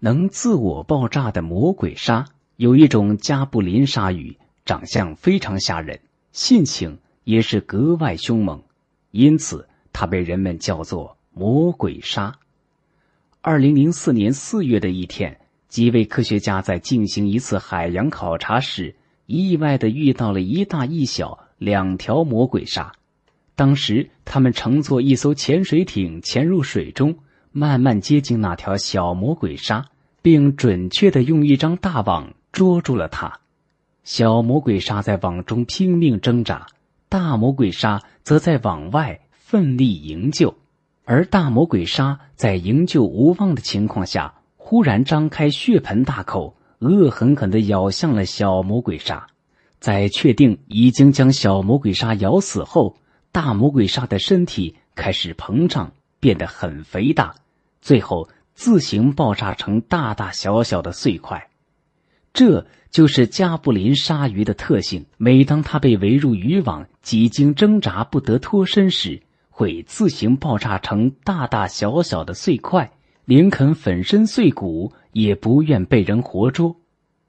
能自我爆炸的魔鬼鲨有一种加布林鲨鱼，长相非常吓人，性情也是格外凶猛，因此它被人们叫做魔鬼鲨。二零零四年四月的一天，几位科学家在进行一次海洋考察时，意外的遇到了一大一小两条魔鬼鲨。当时，他们乘坐一艘潜水艇潜入水中，慢慢接近那条小魔鬼鲨，并准确的用一张大网捉住了它。小魔鬼鲨在网中拼命挣扎，大魔鬼鲨则在网外奋力营救。而大魔鬼鲨在营救无望的情况下，忽然张开血盆大口，恶狠狠地咬向了小魔鬼鲨。在确定已经将小魔鬼鲨咬死后，大魔鬼鲨的身体开始膨胀，变得很肥大，最后自行爆炸成大大小小的碎块。这就是加布林鲨鱼的特性：每当它被围入渔网，几经挣扎不得脱身时，会自行爆炸成大大小小的碎块，林肯粉身碎骨，也不愿被人活捉。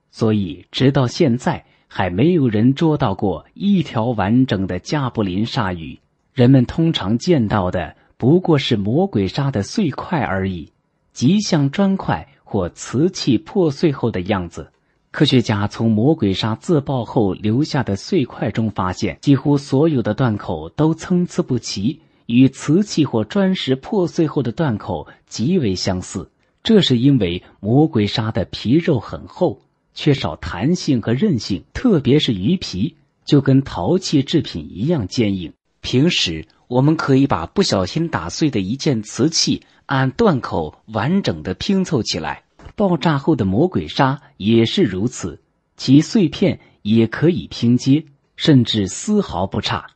所以，直到现在还没有人捉到过一条完整的加布林鲨鱼。人们通常见到的不过是魔鬼鲨的碎块而已，极像砖块或瓷器破碎后的样子。科学家从魔鬼鲨自爆后留下的碎块中发现，几乎所有的断口都参差不齐。与瓷器或砖石破碎后的断口极为相似，这是因为魔鬼鲨的皮肉很厚，缺少弹性和韧性，特别是鱼皮就跟陶器制品一样坚硬。平时我们可以把不小心打碎的一件瓷器按断口完整的拼凑起来，爆炸后的魔鬼鲨也是如此，其碎片也可以拼接，甚至丝毫不差。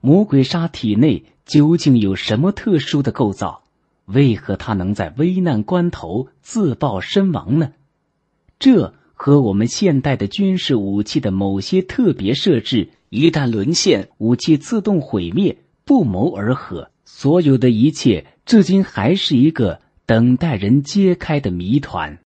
魔鬼鲨体内。究竟有什么特殊的构造？为何它能在危难关头自爆身亡呢？这和我们现代的军事武器的某些特别设置一旦沦陷，武器自动毁灭不谋而合。所有的一切，至今还是一个等待人揭开的谜团。